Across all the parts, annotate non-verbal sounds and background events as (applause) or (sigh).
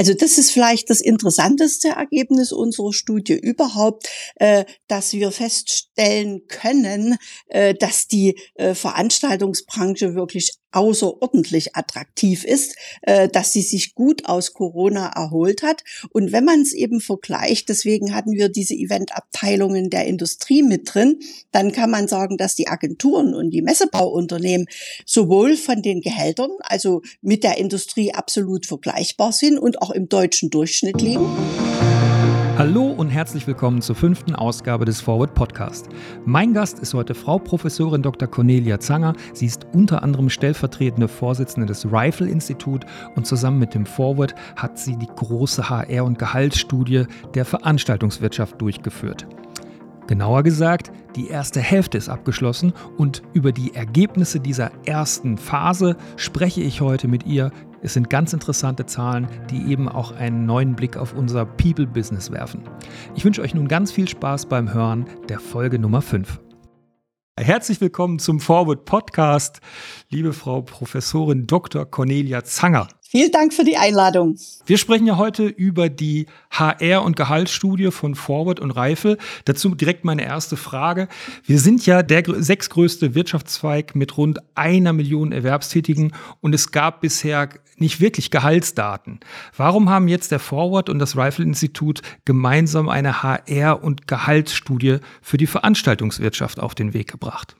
Also das ist vielleicht das interessanteste Ergebnis unserer Studie überhaupt, äh, dass wir feststellen können, äh, dass die äh, Veranstaltungsbranche wirklich außerordentlich attraktiv ist, äh, dass sie sich gut aus Corona erholt hat. Und wenn man es eben vergleicht, deswegen hatten wir diese Eventabteilungen der Industrie mit drin, dann kann man sagen, dass die Agenturen und die Messebauunternehmen sowohl von den Gehältern, also mit der Industrie absolut vergleichbar sind und auch im deutschen Durchschnitt liegen. Hallo und herzlich willkommen zur fünften Ausgabe des Forward Podcast. Mein Gast ist heute Frau Professorin Dr. Cornelia Zanger. Sie ist unter anderem stellvertretende Vorsitzende des Rifle Institut und zusammen mit dem Forward hat sie die große HR- und Gehaltsstudie der Veranstaltungswirtschaft durchgeführt. Genauer gesagt, die erste Hälfte ist abgeschlossen und über die Ergebnisse dieser ersten Phase spreche ich heute mit ihr es sind ganz interessante Zahlen, die eben auch einen neuen Blick auf unser People-Business werfen. Ich wünsche euch nun ganz viel Spaß beim Hören der Folge Nummer 5. Herzlich willkommen zum Forward Podcast, liebe Frau Professorin Dr. Cornelia Zanger. Vielen Dank für die Einladung. Wir sprechen ja heute über die HR- und Gehaltsstudie von Forward und Reifel. Dazu direkt meine erste Frage. Wir sind ja der sechstgrößte Wirtschaftszweig mit rund einer Million Erwerbstätigen und es gab bisher nicht wirklich Gehaltsdaten. Warum haben jetzt der Forward und das Reifel Institut gemeinsam eine HR- und Gehaltsstudie für die Veranstaltungswirtschaft auf den Weg gebracht?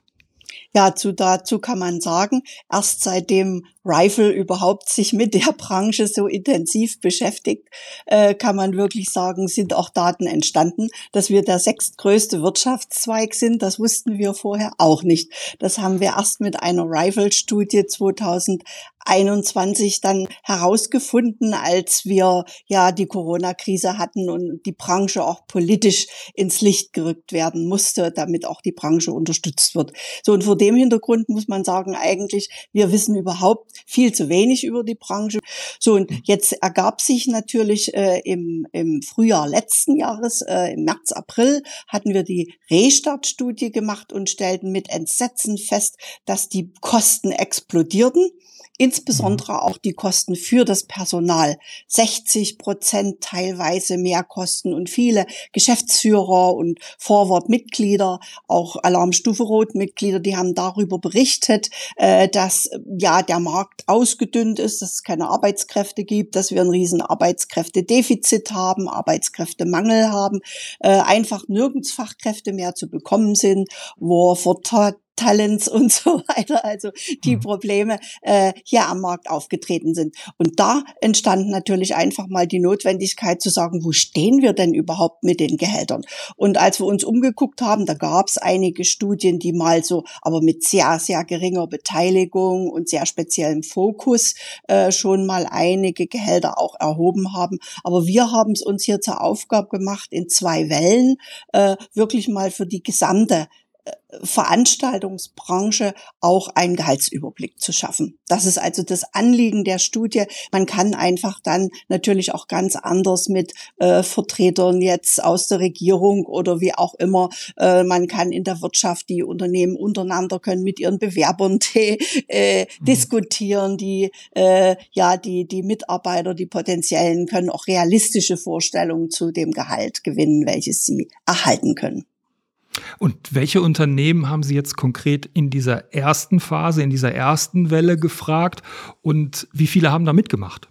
Ja, zu, dazu kann man sagen, erst seitdem Rifle überhaupt sich mit der (laughs) Branche so intensiv beschäftigt, äh, kann man wirklich sagen, sind auch Daten entstanden. Dass wir der sechstgrößte Wirtschaftszweig sind, das wussten wir vorher auch nicht. Das haben wir erst mit einer Rifle-Studie 2000 21 dann herausgefunden, als wir ja die Corona-Krise hatten und die Branche auch politisch ins Licht gerückt werden musste, damit auch die Branche unterstützt wird. So und vor dem Hintergrund muss man sagen, eigentlich wir wissen überhaupt viel zu wenig über die Branche. So und jetzt ergab sich natürlich äh, im, im Frühjahr letzten Jahres, äh, im März, April, hatten wir die Restart-Studie gemacht und stellten mit Entsetzen fest, dass die Kosten explodierten insbesondere auch die Kosten für das Personal. 60 Prozent teilweise Mehrkosten und viele Geschäftsführer und Vorwortmitglieder, auch Alarmstufe Rot-Mitglieder, die haben darüber berichtet, äh, dass ja der Markt ausgedünnt ist, dass es keine Arbeitskräfte gibt, dass wir ein riesen Arbeitskräftedefizit haben, Arbeitskräftemangel haben, äh, einfach nirgends Fachkräfte mehr zu bekommen sind, wo vor Talents und so (laughs) weiter, also die mhm. Probleme äh, hier am Markt aufgetreten sind. Und da entstand natürlich einfach mal die Notwendigkeit zu sagen, wo stehen wir denn überhaupt mit den Gehältern? Und als wir uns umgeguckt haben, da gab es einige Studien, die mal so, aber mit sehr, sehr geringer Beteiligung und sehr speziellem Fokus äh, schon mal einige Gehälter auch erhoben haben. Aber wir haben es uns hier zur Aufgabe gemacht, in zwei Wellen äh, wirklich mal für die gesamte Veranstaltungsbranche auch einen Gehaltsüberblick zu schaffen. Das ist also das Anliegen der Studie. Man kann einfach dann natürlich auch ganz anders mit äh, Vertretern jetzt aus der Regierung oder wie auch immer. Äh, man kann in der Wirtschaft die Unternehmen untereinander können mit ihren Bewerbern (laughs) die, äh, mhm. diskutieren. Die äh, ja die die Mitarbeiter, die potenziellen können auch realistische Vorstellungen zu dem Gehalt gewinnen, welches sie erhalten können. Und welche Unternehmen haben Sie jetzt konkret in dieser ersten Phase, in dieser ersten Welle gefragt und wie viele haben da mitgemacht?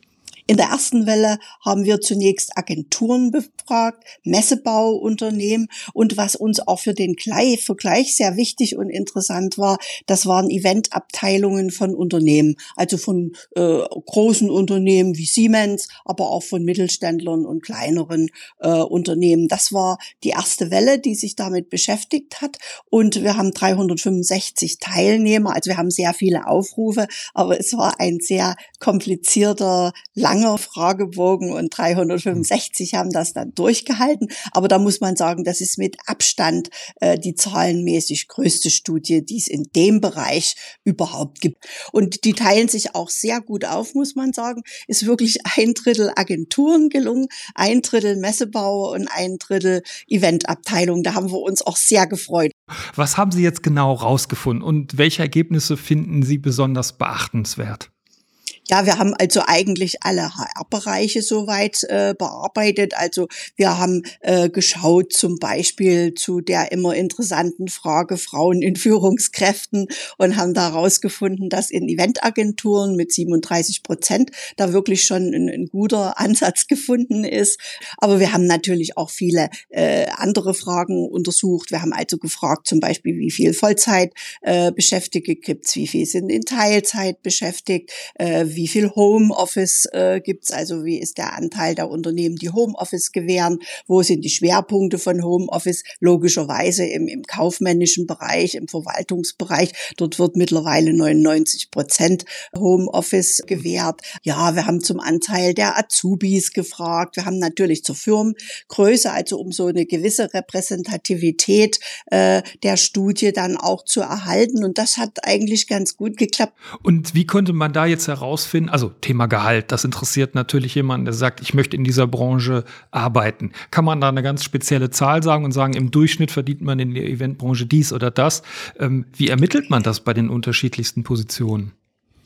In der ersten Welle haben wir zunächst Agenturen befragt, Messebauunternehmen. Und was uns auch für den Vergleich sehr wichtig und interessant war, das waren Eventabteilungen von Unternehmen, also von äh, großen Unternehmen wie Siemens, aber auch von Mittelständlern und kleineren äh, Unternehmen. Das war die erste Welle, die sich damit beschäftigt hat. Und wir haben 365 Teilnehmer, also wir haben sehr viele Aufrufe, aber es war ein sehr komplizierter, langer langer Fragebogen und 365 haben das dann durchgehalten. Aber da muss man sagen, das ist mit Abstand äh, die zahlenmäßig größte Studie, die es in dem Bereich überhaupt gibt. Und die teilen sich auch sehr gut auf, muss man sagen. Ist wirklich ein Drittel Agenturen gelungen, ein Drittel Messebau und ein Drittel Eventabteilung. Da haben wir uns auch sehr gefreut. Was haben Sie jetzt genau rausgefunden und welche Ergebnisse finden Sie besonders beachtenswert? Ja, wir haben also eigentlich alle HR-Bereiche soweit äh, bearbeitet. Also wir haben äh, geschaut zum Beispiel zu der immer interessanten Frage Frauen in Führungskräften und haben da herausgefunden, dass in Eventagenturen mit 37 Prozent da wirklich schon ein, ein, guter Ansatz (laughs) gefunden ist. Aber wir haben natürlich auch viele äh, andere Fragen untersucht. Wir haben also gefragt zum Beispiel, wie viel Vollzeitbeschäftigte äh, gibt's, wie viel sind in Teilzeit beschäftigt, äh, wie viel Homeoffice äh, gibt's, also wie ist der Anteil der Unternehmen, die Homeoffice gewähren, wo sind die Schwerpunkte von Homeoffice, logischerweise im, im kaufmännischen Bereich, im Verwaltungsbereich, dort wird mittlerweile 99 Prozent Homeoffice gewährt. Ja, wir haben zum Anteil der Azubis gefragt, wir haben natürlich zur Firmengröße, also um so eine gewisse Repräsentativität äh, der Studie dann auch zu erhalten. Und das hat eigentlich ganz gut geklappt. Und wie konnte man da jetzt herausfinden, also Thema Gehalt, das interessiert natürlich jemanden, der sagt, ich möchte in dieser Branche arbeiten. Kann man da eine ganz spezielle Zahl sagen und sagen, im Durchschnitt verdient man in der Eventbranche dies oder das? Ähm, wie ermittelt man das bei den unterschiedlichsten Positionen?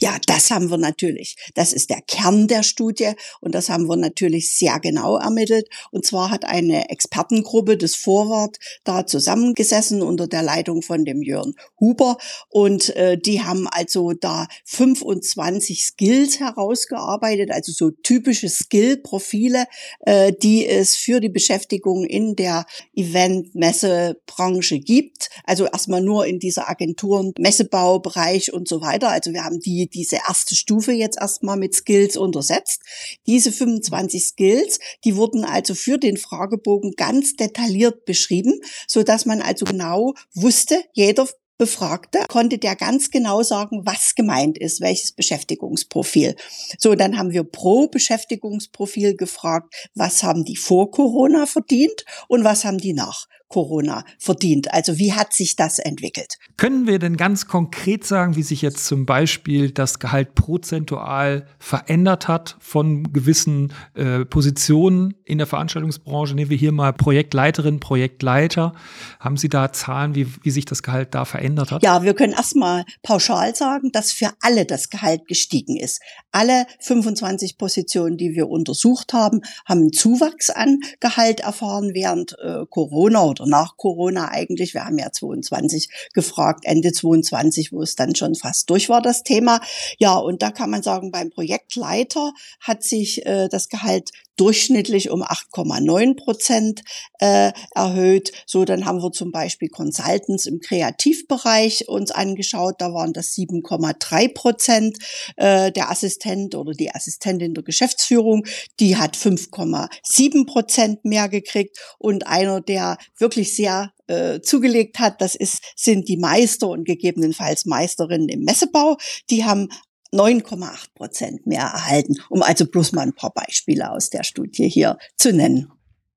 Ja, das haben wir natürlich. Das ist der Kern der Studie und das haben wir natürlich sehr genau ermittelt. Und zwar hat eine Expertengruppe des Vorwort da zusammengesessen unter der Leitung von dem Jörn Huber und äh, die haben also da 25 Skills herausgearbeitet, also so typische Skill-Profile, äh, die es für die Beschäftigung in der Event-Messe-Branche gibt. Also erstmal nur in dieser Agenturen, Messebaubereich und so weiter. Also wir haben die diese erste Stufe jetzt erstmal mit Skills untersetzt. Diese 25 Skills, die wurden also für den Fragebogen ganz detailliert beschrieben, so dass man also genau wusste, jeder Befragte konnte der ganz genau sagen, was gemeint ist, welches Beschäftigungsprofil. So, dann haben wir pro Beschäftigungsprofil gefragt, was haben die vor Corona verdient und was haben die nach Corona verdient. Also wie hat sich das entwickelt? Können wir denn ganz konkret sagen, wie sich jetzt zum Beispiel das Gehalt prozentual verändert hat von gewissen äh, Positionen in der Veranstaltungsbranche? Nehmen wir hier mal Projektleiterin, Projektleiter. Haben Sie da Zahlen, wie, wie sich das Gehalt da verändert hat? Ja, wir können erstmal pauschal sagen, dass für alle das Gehalt gestiegen ist. Alle 25 Positionen, die wir untersucht haben, haben einen Zuwachs an Gehalt erfahren während äh, Corona oder nach Corona eigentlich. Wir haben ja 22 gefragt, Ende 22, wo es dann schon fast durch war, das Thema. Ja, und da kann man sagen, beim Projektleiter hat sich äh, das Gehalt durchschnittlich um 8,9 Prozent äh, erhöht. So, dann haben wir zum Beispiel Consultants im Kreativbereich uns angeschaut. Da waren das 7,3 Prozent. Äh, der Assistent oder die Assistentin der Geschäftsführung, die hat 5,7 Prozent mehr gekriegt. Und einer, der wirklich sehr äh, zugelegt hat, das ist, sind die Meister und gegebenenfalls Meisterinnen im Messebau. Die haben 9,8 Prozent mehr erhalten, um also bloß mal ein paar Beispiele aus der Studie hier zu nennen.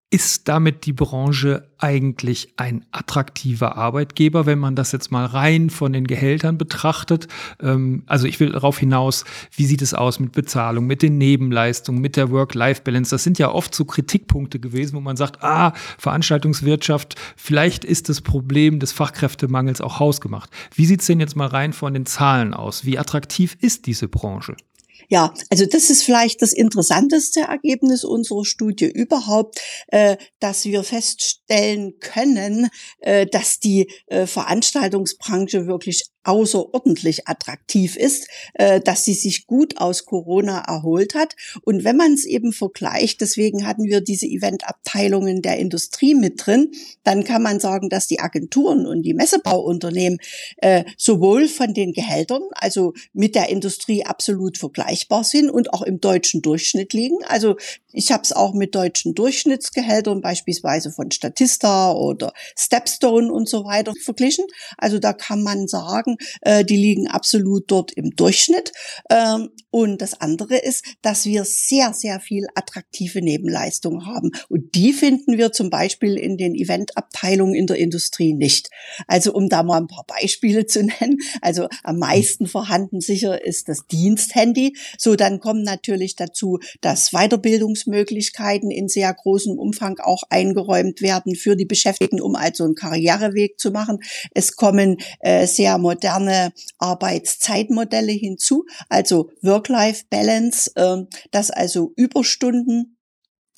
Ist damit die Branche eigentlich ein attraktiver Arbeitgeber, wenn man das jetzt mal rein von den Gehältern betrachtet? Ähm, also ich will darauf hinaus, wie sieht es aus mit Bezahlung, mit den Nebenleistungen, mit der Work-Life-Balance? Das sind ja oft so Kritikpunkte gewesen, wo man sagt, ah, Veranstaltungswirtschaft, vielleicht ist das Problem des Fachkräftemangels auch hausgemacht. Wie sieht es denn jetzt mal rein von den Zahlen aus? Wie attraktiv ist diese Branche? Ja, also das ist vielleicht das interessanteste Ergebnis unserer Studie überhaupt, äh, dass wir feststellen können, äh, dass die äh, Veranstaltungsbranche wirklich außerordentlich attraktiv ist, äh, dass sie sich gut aus Corona erholt hat. Und wenn man es eben vergleicht, deswegen hatten wir diese Eventabteilungen der Industrie mit drin, dann kann man sagen, dass die Agenturen und die Messebauunternehmen äh, sowohl von den Gehältern, also mit der Industrie absolut vergleichbar sind und auch im deutschen Durchschnitt liegen. Also ich habe es auch mit deutschen Durchschnittsgehältern beispielsweise von Statista oder Stepstone und so weiter verglichen. Also da kann man sagen, die liegen absolut dort im Durchschnitt. Und das andere ist, dass wir sehr, sehr viel attraktive Nebenleistungen haben. Und die finden wir zum Beispiel in den Eventabteilungen in der Industrie nicht. Also um da mal ein paar Beispiele zu (laughs) nennen. Also am meisten vorhanden sicher ist das Diensthandy. So, dann kommen natürlich dazu, dass Weiterbildungs Bildungsmöglichkeiten in sehr großem Umfang auch eingeräumt werden für die Beschäftigten, um also einen Karriereweg zu machen. Es kommen äh, sehr moderne Arbeitszeitmodelle hinzu, also Work Work-Life-Balance, äh, dass also Überstunden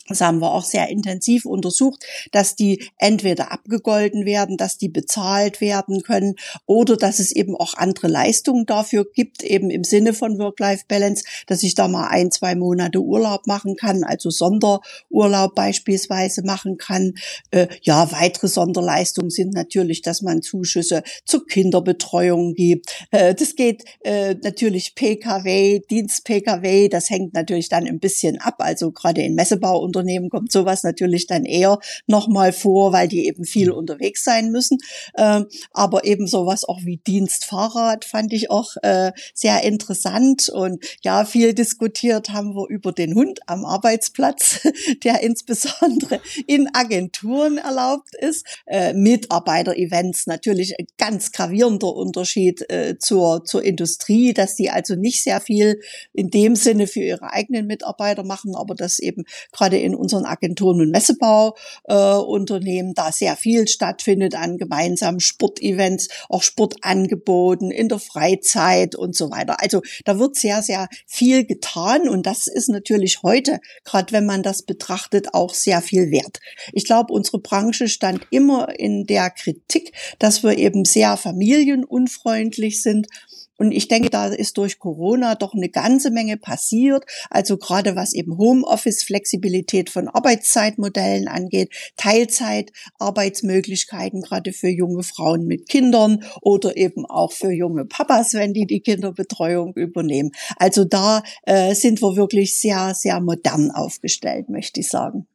das haben wir auch sehr intensiv untersucht, dass die entweder abgegolten werden, dass die bezahlt werden können oder dass es eben auch andere Leistungen dafür gibt, eben im Sinne von Work-Life-Balance, dass ich da mal ein, zwei Monate Urlaub machen kann, also Sonderurlaub beispielsweise machen kann. Äh, ja, weitere Sonderleistungen sind natürlich, dass man Zuschüsse zur Kinderbetreuung gibt. Äh, das geht äh, natürlich PKW, Dienst-PKW, das hängt natürlich dann ein bisschen ab, also gerade in Messebau Unternehmen kommt sowas natürlich dann eher nochmal vor, weil die eben viel mhm. unterwegs sein müssen. Ähm, aber eben sowas auch wie Dienstfahrrad fand ich auch äh, sehr interessant. Und ja, viel diskutiert haben wir über den Hund am Arbeitsplatz, (laughs) der insbesondere in Agenturen erlaubt ist. Äh, Mitarbeiter-Events natürlich ein ganz gravierender Unterschied äh, zur, zur Industrie, dass die also nicht sehr viel in dem Sinne für ihre eigenen Mitarbeiter machen, aber dass eben gerade in in unseren Agenturen und Messebauunternehmen äh, da sehr viel stattfindet an gemeinsamen Sportevents, auch Sportangeboten in der Freizeit und so weiter. Also da wird sehr, sehr viel getan und das ist natürlich heute, gerade wenn man das betrachtet, auch sehr viel wert. Ich glaube, unsere Branche stand immer in der Kritik, dass wir eben sehr familienunfreundlich sind und ich denke, da ist durch Corona doch eine ganze Menge passiert. Also gerade was eben Homeoffice, Flexibilität von Arbeitszeitmodellen angeht, Teilzeit, Arbeitsmöglichkeiten gerade für junge Frauen mit Kindern oder eben auch für junge Papas, wenn die die Kinderbetreuung übernehmen. Also da äh, sind wir wirklich sehr, sehr modern aufgestellt, möchte ich sagen.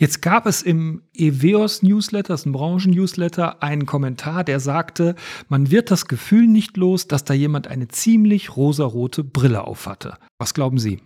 Jetzt gab es im EVEOS Newsletter, das ist ein Branchen-Newsletter, einen Kommentar, der sagte, man wird das Gefühl nicht los, dass da jemand eine ziemlich rosarote Brille aufhatte. Was glauben Sie?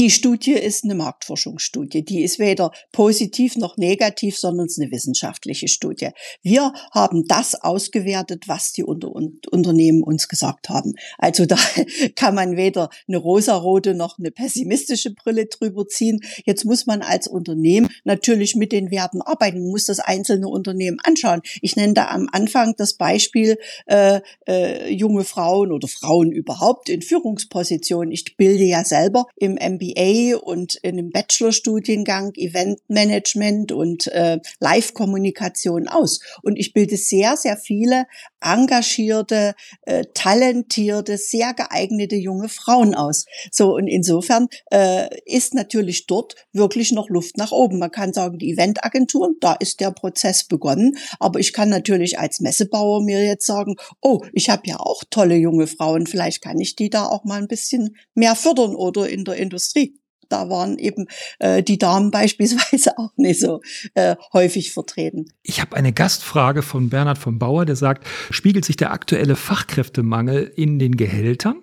Die Studie ist eine Marktforschungsstudie. Die ist weder positiv noch negativ, sondern es ist eine wissenschaftliche Studie. Wir haben das ausgewertet, was die Unter Unternehmen uns gesagt haben. Also da (laughs) kann man weder eine rosarote noch eine pessimistische Brille drüber ziehen. Jetzt muss man als Unternehmen natürlich mit den Werten arbeiten, man muss das einzelne Unternehmen anschauen. Ich nenne da am Anfang das Beispiel äh, äh, junge Frauen oder Frauen überhaupt in Führungspositionen. Ich bilde ja selber im MBA MBA und in einem Bachelorstudiengang Eventmanagement und äh, Live-Kommunikation aus. Und ich bilde sehr, sehr viele engagierte, äh, talentierte, sehr geeignete junge Frauen aus. So und insofern äh, ist natürlich dort wirklich noch Luft nach oben. Man kann sagen, die Eventagenturen, da ist der Prozess begonnen, aber ich kann natürlich als Messebauer mir jetzt sagen, oh, ich habe ja auch tolle junge Frauen, vielleicht kann ich die da auch mal ein bisschen mehr fördern oder in der Industrie da waren eben äh, die Damen (laughs) beispielsweise auch nicht so äh, häufig vertreten. Ich habe eine Gastfrage von Bernhard von Bauer, der sagt, spiegelt sich der aktuelle Fachkräftemangel in den Gehältern?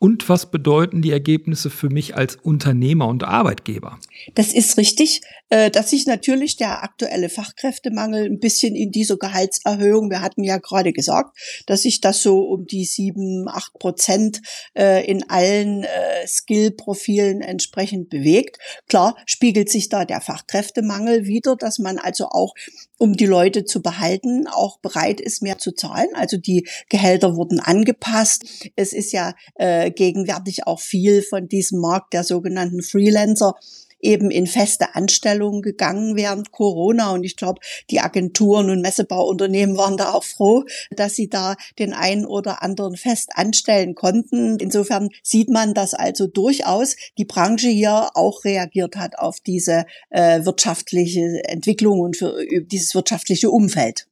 Und was bedeuten die Ergebnisse für mich als Unternehmer und Arbeitgeber? Das ist richtig, äh, dass sich natürlich der aktuelle Fachkräftemangel ein bisschen in dieser Gehaltserhöhung, wir hatten ja gerade gesagt, dass sich das so um die sieben, acht Prozent äh, in allen äh, Skill-Profilen entsprechend bewegt. Klar spiegelt sich da der Fachkräftemangel wieder, dass man also auch um die Leute zu behalten, auch bereit ist, mehr zu zahlen. Also die Gehälter wurden angepasst. Es ist ja äh, gegenwärtig auch viel von diesem Markt der sogenannten Freelancer eben in feste Anstellungen gegangen während Corona. Und ich glaube, die Agenturen und Messebauunternehmen waren da auch froh, dass sie da den einen oder anderen fest anstellen konnten. Insofern sieht man, dass also durchaus die Branche hier auch reagiert hat auf diese äh, wirtschaftliche Entwicklung und für dieses wirtschaftliche Umfeld.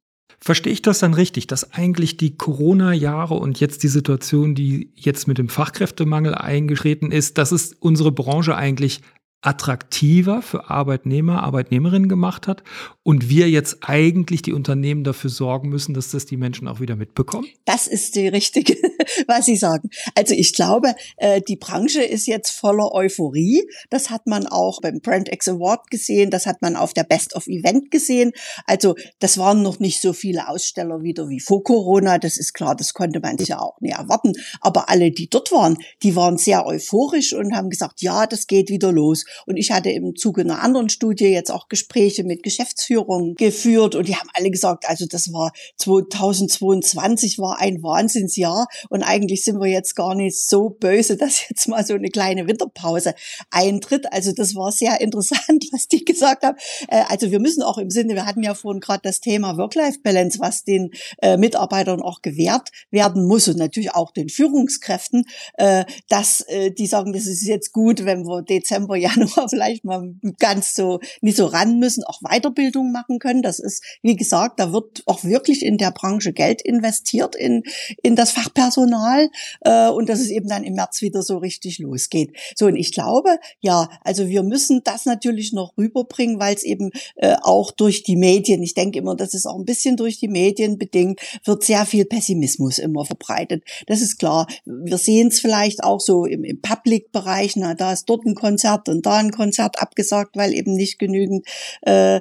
Verstehe ich das dann richtig, dass eigentlich die Corona-Jahre und jetzt die Situation, die jetzt mit dem Fachkräftemangel eingetreten ist, dass es unsere Branche eigentlich attraktiver für Arbeitnehmer, Arbeitnehmerinnen gemacht hat und wir jetzt eigentlich die Unternehmen dafür sorgen müssen, dass das die Menschen auch wieder mitbekommen? Das ist die richtige, (laughs) was Sie sagen. Also ich glaube, äh, die Branche ist jetzt voller Euphorie. Das hat man auch beim Brand X Award gesehen, das hat man auf der Best of Event gesehen. Also das waren noch nicht so viele Aussteller wieder wie vor Corona. Das ist klar, das konnte man sich ja auch nicht erwarten. Aber alle, die dort waren, die waren sehr euphorisch und haben gesagt, ja, das geht wieder los. Und ich hatte im Zuge einer anderen Studie jetzt auch Gespräche mit Geschäftsführern Marktführung geführt und die haben alle gesagt, also das war 2022 war ein Wahnsinnsjahr und eigentlich sind wir jetzt gar nicht so böse, (laughs) dass jetzt mal so eine kleine Winterpause eintritt. Also das war sehr interessant, (laughs) was die gesagt haben. Äh, also wir müssen auch im Sinne, wir hatten ja vorhin gerade das Thema Work-Life-Balance, was den äh, Mitarbeitern auch gewährt werden muss und natürlich auch den Führungskräften, äh, dass die sagen, das ist jetzt gut, wenn wir Dezember, (laughs) Januar vielleicht mal ganz so nicht so ran müssen, auch Weiterbildung machen können. Das ist, wie gesagt, da wird auch wirklich in der Branche Geld investiert in, in das Fachpersonal äh, und dass es eben dann im März wieder so richtig losgeht. So, und ich glaube, ja, also wir müssen das natürlich noch rüberbringen, weil es eben äh, auch durch die Medien, ich denke immer, das ist auch ein bisschen durch die Medien bedingt, wird sehr viel Pessimismus immer verbreitet. Das ist klar. Wir sehen es vielleicht auch so im, im Public-Bereich, na, da ist dort ein Konzert und da ein Konzert abgesagt, weil eben nicht genügend äh,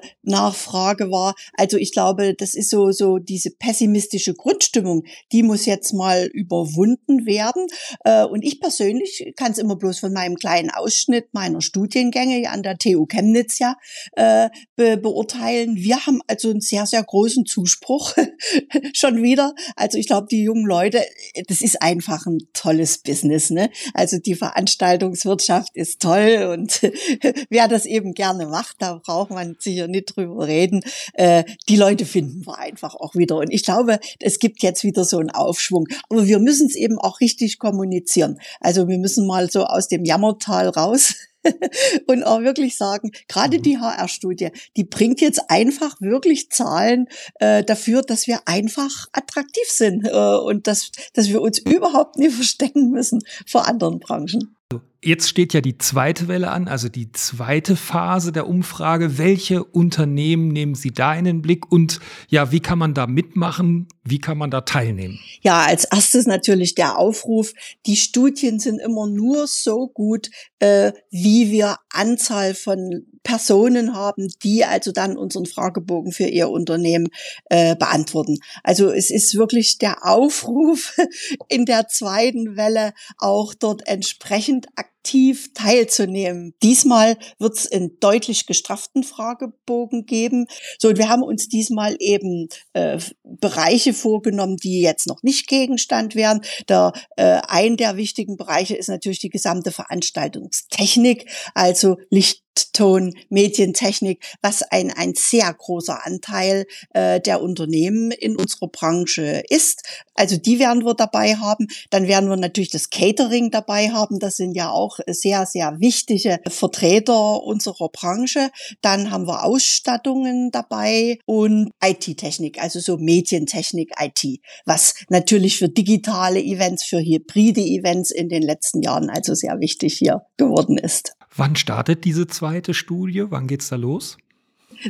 Nachfrage war. Also ich glaube, das ist so, so diese pessimistische Grundstimmung, die muss jetzt mal überwunden werden. Äh, und ich persönlich kann es immer bloß von meinem kleinen Ausschnitt meiner Studiengänge an der TU Chemnitz ja äh, be beurteilen. Wir haben also einen sehr, sehr großen Zuspruch (laughs) schon wieder. Also ich glaube, die jungen Leute, das ist einfach ein tolles Business. Ne? Also die Veranstaltungswirtschaft ist toll und (laughs) wer das eben gerne macht, da braucht man sicher nicht drüber reden. Äh, die Leute finden wir einfach auch wieder. Und ich glaube, es gibt jetzt wieder so einen Aufschwung. Aber wir müssen es eben auch richtig kommunizieren. Also wir müssen mal so aus dem Jammertal raus. (laughs) und auch wirklich sagen, gerade die HR-Studie, die bringt jetzt einfach wirklich Zahlen äh, dafür, dass wir einfach attraktiv sind äh, und dass, dass wir uns überhaupt nicht verstecken müssen vor anderen Branchen. Jetzt steht ja die zweite Welle an, also die zweite Phase der Umfrage. Welche Unternehmen nehmen Sie da in den Blick und ja, wie kann man da mitmachen? Wie kann man da teilnehmen? Ja, als erstes natürlich der Aufruf. Die Studien sind immer nur so gut, äh, wie wir Anzahl von Personen haben, die also dann unseren Fragebogen für ihr Unternehmen äh, beantworten. Also es ist wirklich der Aufruf (laughs) in der zweiten Welle auch dort entsprechend aktiv teilzunehmen. Diesmal wird es einen deutlich gestrafften Fragebogen geben. So, und wir haben uns diesmal eben äh, Bereiche vorgenommen, die jetzt noch nicht Gegenstand wären. Der, äh, ein der wichtigen Bereiche ist natürlich die gesamte Veranstaltungstechnik, also Licht Ton, Medientechnik, was ein, ein sehr großer Anteil äh, der Unternehmen in unserer Branche ist. Also die werden wir dabei haben. Dann werden wir natürlich das Catering dabei haben. Das sind ja auch sehr, sehr wichtige Vertreter unserer Branche. Dann haben wir Ausstattungen dabei und IT-Technik, also so Medientechnik, IT, was natürlich für digitale Events, für hybride Events in den letzten Jahren also sehr wichtig hier geworden ist. Wann startet diese zweite Studie? Wann geht's da los?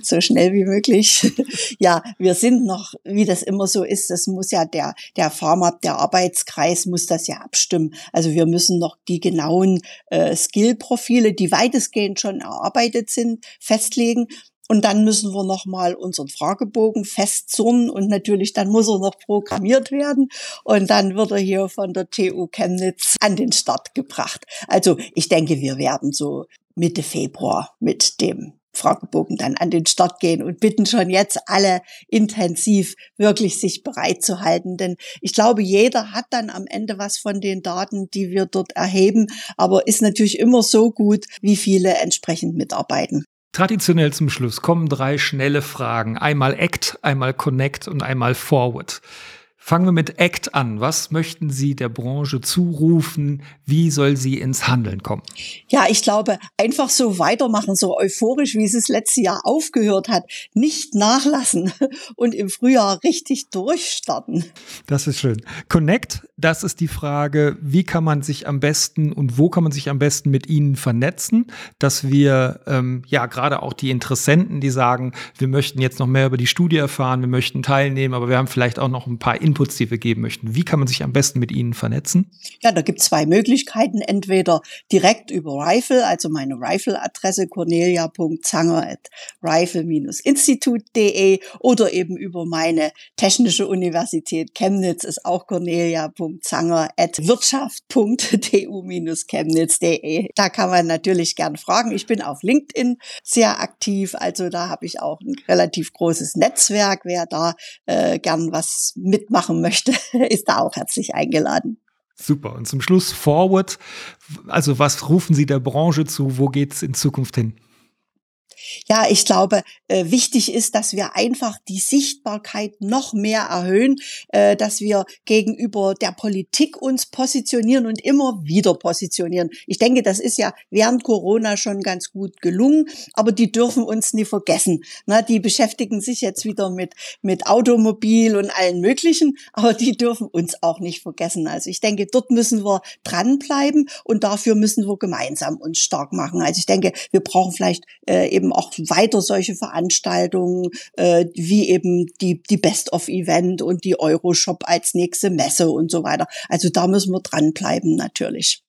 So schnell wie möglich. (laughs) ja, wir sind noch, wie das immer so ist, das muss ja der, der Pharma, der Arbeitskreis muss das ja abstimmen. Also wir müssen noch die genauen äh, Skillprofile, die weitestgehend schon erarbeitet sind, festlegen. Und dann müssen wir nochmal unseren Fragebogen festzurren und natürlich dann muss er noch programmiert werden und dann wird er hier von der TU Chemnitz an den Start gebracht. Also ich denke, wir werden so Mitte Februar mit dem Fragebogen dann an den Start gehen und bitten schon jetzt alle intensiv wirklich sich bereit zu halten. Denn ich glaube, jeder hat dann am Ende was von den Daten, die wir dort erheben, aber ist natürlich immer so gut, wie viele entsprechend mitarbeiten. Traditionell zum Schluss kommen drei schnelle Fragen. Einmal Act, einmal Connect und einmal Forward. Fangen wir mit ACT an. Was möchten Sie der Branche zurufen? Wie soll sie ins Handeln kommen? Ja, ich glaube, einfach so weitermachen, so euphorisch, wie es das letzte Jahr aufgehört hat. Nicht nachlassen (laughs) und im Frühjahr richtig durchstarten. Das ist schön. Connect, das ist die Frage, wie kann man sich am besten und wo kann man sich am besten mit Ihnen vernetzen, dass wir ähm, ja gerade auch die Interessenten, die sagen, wir möchten jetzt noch mehr über die Studie erfahren, wir möchten teilnehmen, aber wir haben vielleicht auch noch ein paar Inputs, die wir geben möchten. Wie kann man sich am besten mit Ihnen vernetzen? Ja, da gibt es zwei Möglichkeiten. Entweder direkt über Rifle, also meine Rifle-Adresse cornelia.zanger at rifle-institut.de oder eben über meine Technische Universität Chemnitz ist auch cornelia.zanger cornelia.zanger.wirtschaft.tu-chemnitz.de. Da kann man natürlich gern fragen. Ich bin auf LinkedIn sehr aktiv, also da habe ich auch ein relativ großes Netzwerk. Wer da äh, gern was mitmachen möchte, (laughs) ist da auch herzlich eingeladen. Super. Und zum Schluss Forward. Also was rufen Sie der Branche zu? Wo geht es in Zukunft hin? Ja, ich glaube, äh, wichtig ist, dass wir einfach die Sichtbarkeit noch mehr erhöhen, äh, dass wir gegenüber der Politik uns positionieren und immer wieder positionieren. Ich denke, das ist ja während Corona schon ganz gut gelungen, aber die dürfen uns nie vergessen. Na, die beschäftigen sich jetzt wieder mit, mit Automobil und allen möglichen, aber die dürfen uns auch nicht vergessen. Also ich denke, dort müssen wir dranbleiben und dafür müssen wir gemeinsam uns stark machen. Also ich denke, wir brauchen vielleicht äh, eben auch weiter solche Veranstaltungen äh, wie eben die, die Best-of-Event und die Euroshop als nächste Messe und so weiter. Also da müssen wir dranbleiben natürlich.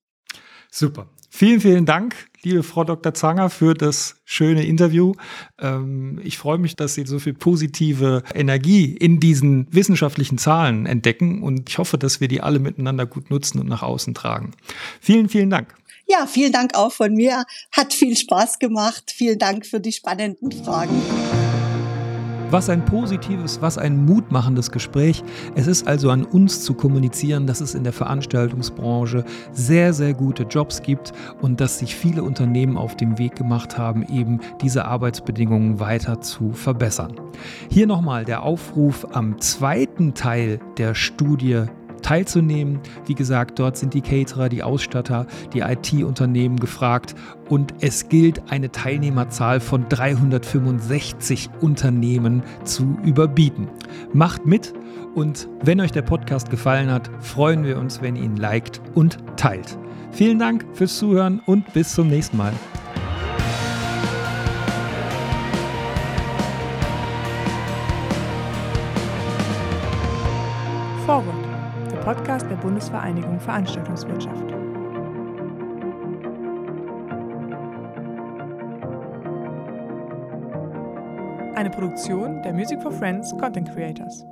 Super. Vielen, vielen Dank, liebe Frau Dr. Zanger, für das schöne Interview. Ähm, ich freue mich, dass Sie so viel positive Energie in diesen wissenschaftlichen Zahlen entdecken und ich hoffe, dass wir die alle miteinander gut nutzen und nach außen tragen. Vielen, vielen Dank. Ja, vielen Dank auch von mir. Hat viel Spaß gemacht. Vielen Dank für die spannenden Fragen. Was ein positives, was ein mutmachendes Gespräch. Es ist also an uns zu kommunizieren, dass es in der Veranstaltungsbranche sehr, sehr gute Jobs gibt und dass sich viele Unternehmen auf dem Weg gemacht haben, eben diese Arbeitsbedingungen weiter zu verbessern. Hier nochmal der Aufruf am zweiten Teil der Studie teilzunehmen. Wie gesagt, dort sind die Caterer, die Ausstatter, die IT-Unternehmen gefragt und es gilt eine Teilnehmerzahl von 365 Unternehmen zu überbieten. Macht mit und wenn euch der Podcast gefallen hat, freuen wir uns, wenn ihr ihn liked und teilt. Vielen Dank fürs Zuhören und bis zum nächsten Mal. Bundesvereinigung Veranstaltungswirtschaft. Eine Produktion der Music for Friends Content Creators.